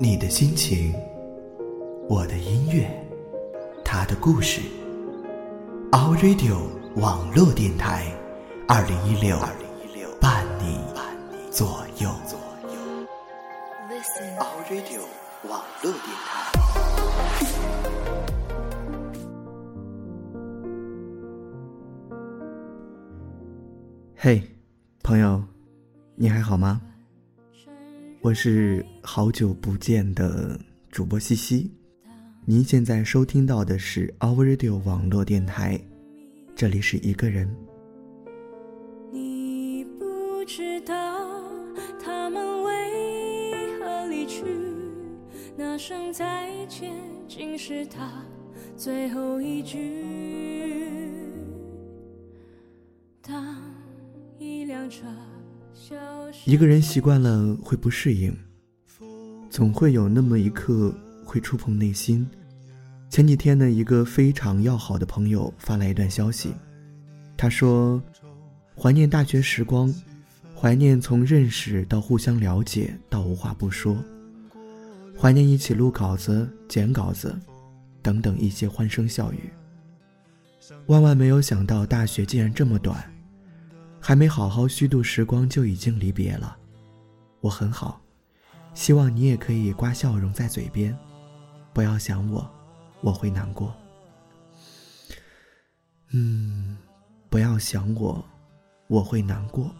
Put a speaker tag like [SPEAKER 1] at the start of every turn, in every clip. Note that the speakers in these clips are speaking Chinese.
[SPEAKER 1] 你的心情，我的音乐，他的故事。Our Radio 网络电台，二零一六伴你左右。Our Radio 网络电台。嘿，朋友，你还好吗？我是好久不见的主播西西，您现在收听到的是 Our Radio 网络电台，这里是一个人。
[SPEAKER 2] 你不知道他们为何离去，那声再见竟是他最后一句。当一辆车。
[SPEAKER 1] 一个人习惯了会不适应，总会有那么一刻会触碰内心。前几天呢，一个非常要好的朋友发来一段消息，他说：“怀念大学时光，怀念从认识到互相了解到无话不说，怀念一起录稿子、剪稿子，等等一些欢声笑语。万万没有想到，大学竟然这么短。”还没好好虚度时光，就已经离别了。我很好，希望你也可以挂笑容在嘴边，不要想我，我会难过。嗯，不要想我，我会难过。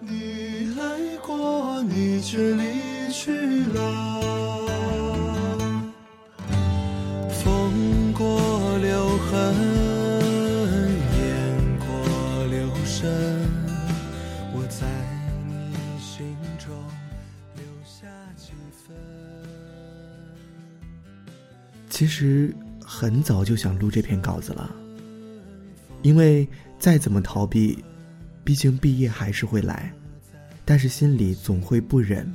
[SPEAKER 3] 你来过，你却离去了。
[SPEAKER 1] 其实很早就想录这篇稿子了，因为再怎么逃避，毕竟毕业还是会来，但是心里总会不忍。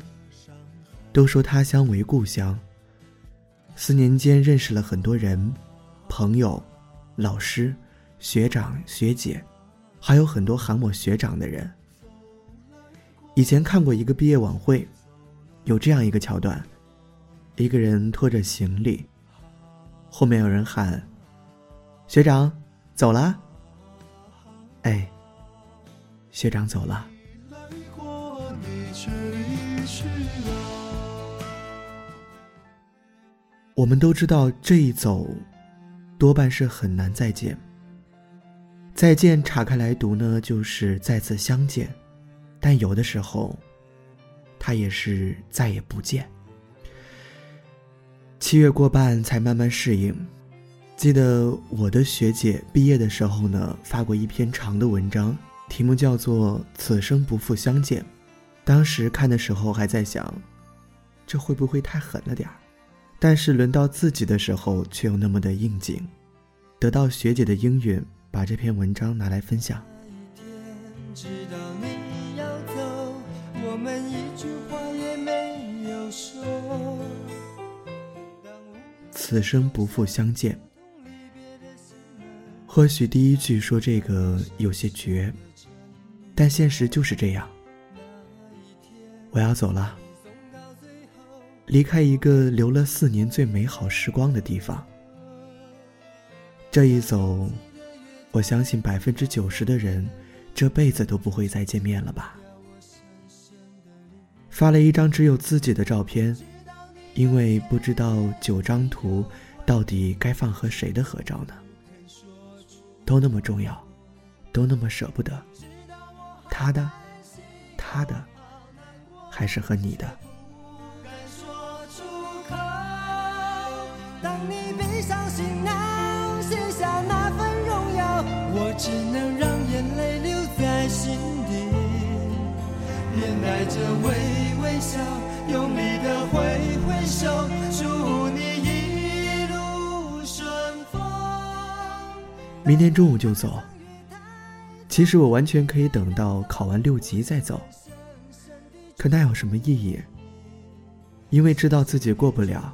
[SPEAKER 1] 都说他乡为故乡，四年间认识了很多人，朋友、老师、学长、学姐，还有很多喊我学长的人。以前看过一个毕业晚会，有这样一个桥段：一个人拖着行李，后面有人喊：“学长，走了。”哎，学长走了。我们都知道，这一走，多半是很难再见。再见岔开来读呢，就是再次相见，但有的时候，它也是再也不见。七月过半才慢慢适应。记得我的学姐毕业的时候呢，发过一篇长的文章，题目叫做《此生不复相见》。当时看的时候还在想，这会不会太狠了点儿？但是轮到自己的时候，却又那么的应景。得到学姐的应允，把这篇文章拿来分享。此生不复相见。或许第一句说这个有些绝，但现实就是这样。我要走了，离开一个留了四年最美好时光的地方。这一走，我相信百分之九十的人，这辈子都不会再见面了吧。发了一张只有自己的照片，因为不知道九张图到底该放和谁的合照呢？都那么重要，都那么舍不得。他的，他的，还是和你的。
[SPEAKER 3] 当你闭上行囊，卸下那份荣耀，我只能面带着微微笑，用力的挥挥手，祝你一路顺风。
[SPEAKER 1] 明天中午就走。其实我完全可以等到考完六级再走，可那有什么意义？因为知道自己过不了，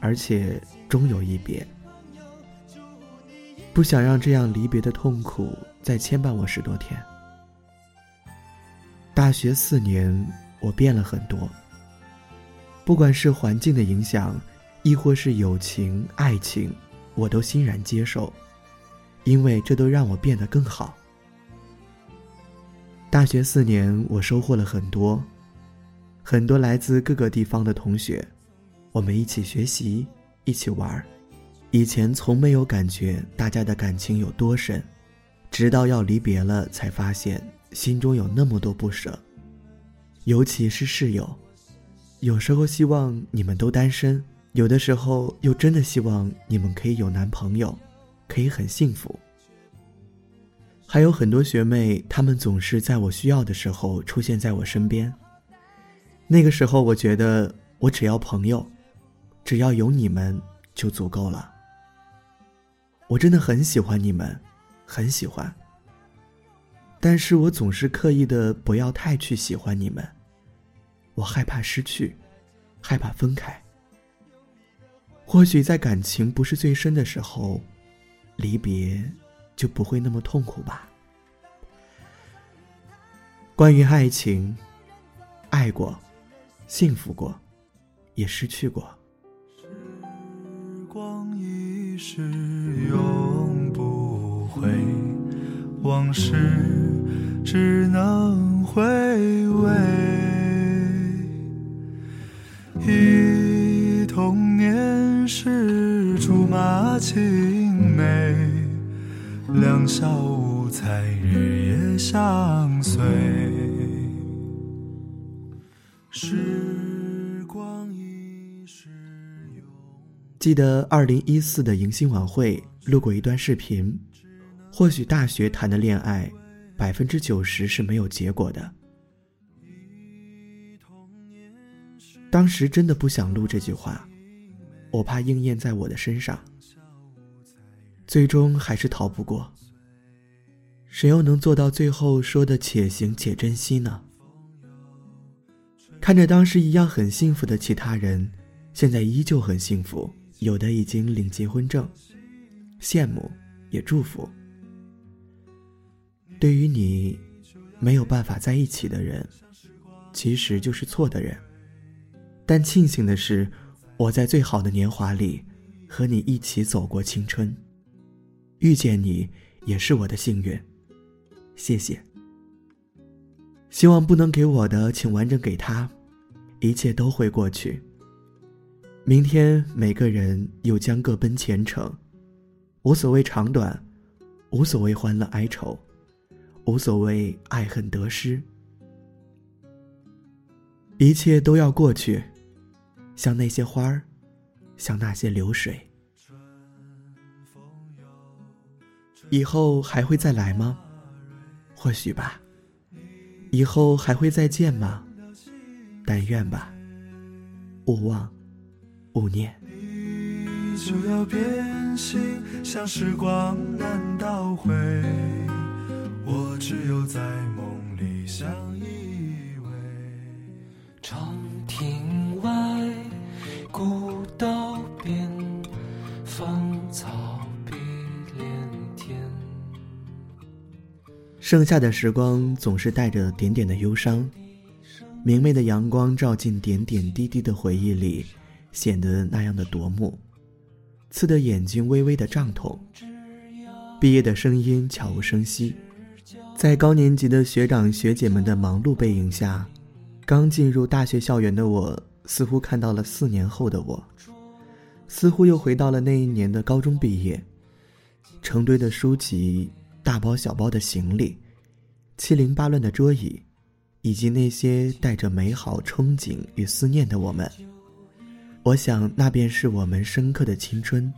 [SPEAKER 1] 而且终有一别。不想让这样离别的痛苦再牵绊我十多天。大学四年，我变了很多。不管是环境的影响，亦或是友情、爱情，我都欣然接受，因为这都让我变得更好。大学四年，我收获了很多，很多来自各个地方的同学，我们一起学习，一起玩儿以前从没有感觉大家的感情有多深，直到要离别了，才发现心中有那么多不舍。尤其是室友，有时候希望你们都单身，有的时候又真的希望你们可以有男朋友，可以很幸福。还有很多学妹，她们总是在我需要的时候出现在我身边。那个时候，我觉得我只要朋友，只要有你们就足够了。我真的很喜欢你们，很喜欢。但是我总是刻意的不要太去喜欢你们，我害怕失去，害怕分开。或许在感情不是最深的时候，离别。就不会那么痛苦吧。关于爱情，爱过，幸福过，也失去过。
[SPEAKER 3] 时光一逝永不回，往事只能回味。忆童年时竹马青梅。两小无猜，日夜相随。时光一逝永。
[SPEAKER 1] 记得二零一四的迎新晚会录过一段视频，或许大学谈的恋爱，百分之九十是没有结果的。当时真的不想录这句话，我怕应验在我的身上。最终还是逃不过。谁又能做到最后说的“且行且珍惜”呢？看着当时一样很幸福的其他人，现在依旧很幸福，有的已经领结婚证，羡慕也祝福。对于你，没有办法在一起的人，其实就是错的人。但庆幸的是，我在最好的年华里，和你一起走过青春。遇见你也是我的幸运，谢谢。希望不能给我的，请完整给他，一切都会过去。明天每个人又将各奔前程，无所谓长短，无所谓欢乐哀愁，无所谓爱恨得失，一切都要过去，像那些花儿，像那些流水。以后还会再来吗？或许吧。以后还会再见吗？但愿吧。勿忘，勿念。
[SPEAKER 3] 就要变心，像时光难倒回。我只有在梦里相依偎。
[SPEAKER 4] 长亭外，古道边，芳草碧连天。
[SPEAKER 1] 剩下的时光总是带着点点的忧伤，明媚的阳光照进点点滴滴的回忆里，显得那样的夺目，刺得眼睛微微的胀痛。毕业的声音悄无声息，在高年级的学长学姐们的忙碌背影下，刚进入大学校园的我，似乎看到了四年后的我，似乎又回到了那一年的高中毕业，成堆的书籍。大包小包的行李，七零八乱的桌椅，以及那些带着美好憧憬与思念的我们，我想那便是我们深刻的青春。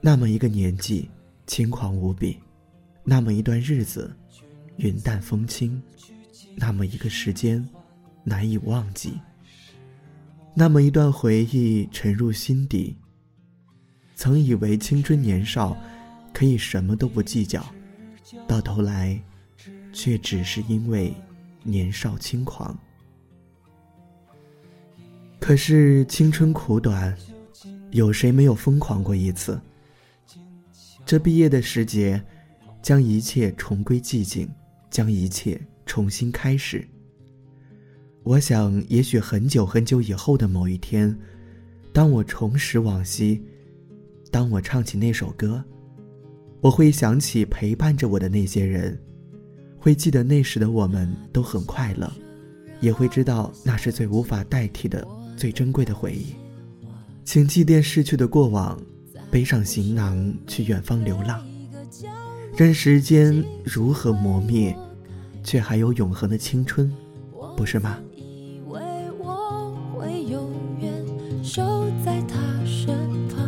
[SPEAKER 1] 那么一个年纪，轻狂无比；那么一段日子，云淡风轻；那么一个时间，难以忘记；那么一段回忆沉入心底。曾以为青春年少，可以什么都不计较。到头来，却只是因为年少轻狂。可是青春苦短，有谁没有疯狂过一次？这毕业的时节，将一切重归寂静，将一切重新开始。我想，也许很久很久以后的某一天，当我重拾往昔，当我唱起那首歌，我会想起陪伴着我的那些人，会记得那时的我们都很快乐，也会知道那是最无法代替的、最珍贵的回忆。请祭奠逝去的过往，背上行囊去远方流浪，任时间如何磨灭，却还有永恒的青春，不是吗？
[SPEAKER 5] 守在他身旁。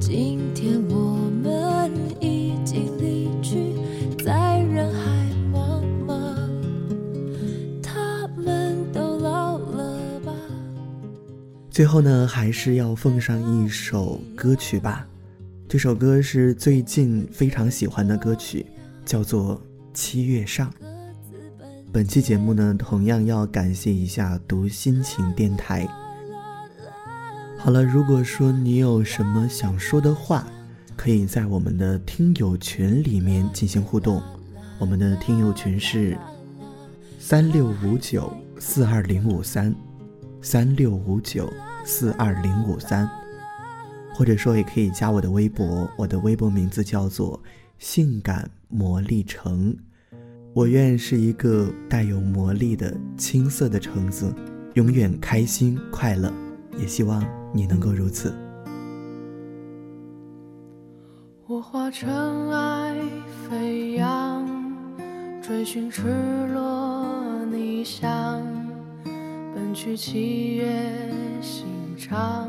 [SPEAKER 5] 今天我们已经离去，在人海茫茫。他们都老了吧？
[SPEAKER 1] 最后呢，还是要奉上一首歌曲吧。这首歌是最近非常喜欢的歌曲，叫做《七月上》。本期节目呢，同样要感谢一下读心情电台。好了，如果说你有什么想说的话，可以在我们的听友群里面进行互动。我们的听友群是三六五九四二零五三，三六五九四二零五三，或者说也可以加我的微博，我的微博名字叫做性感魔力橙。我愿是一个带有魔力的青涩的橙子，永远开心快乐，也希望你能够如此。
[SPEAKER 5] 我化尘埃飞扬，追寻赤裸逆翔，奔去七月心肠，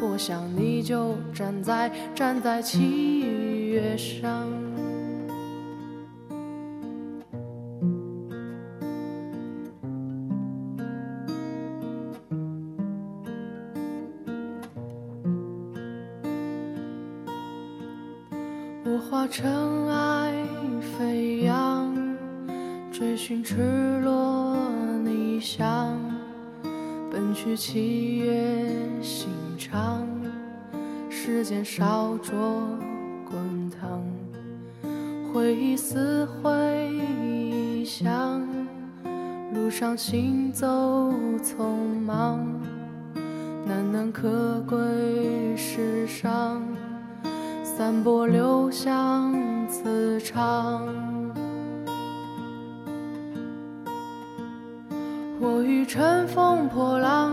[SPEAKER 5] 我想你就站在站在七月上。我化尘埃飞扬，追寻赤裸逆翔，奔去七月。长，时间烧灼滚烫，回忆撕毁臆想，路上行走匆忙，难能可贵世上，散播留香磁场。我欲乘风破浪。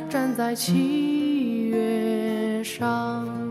[SPEAKER 5] 站在七月上。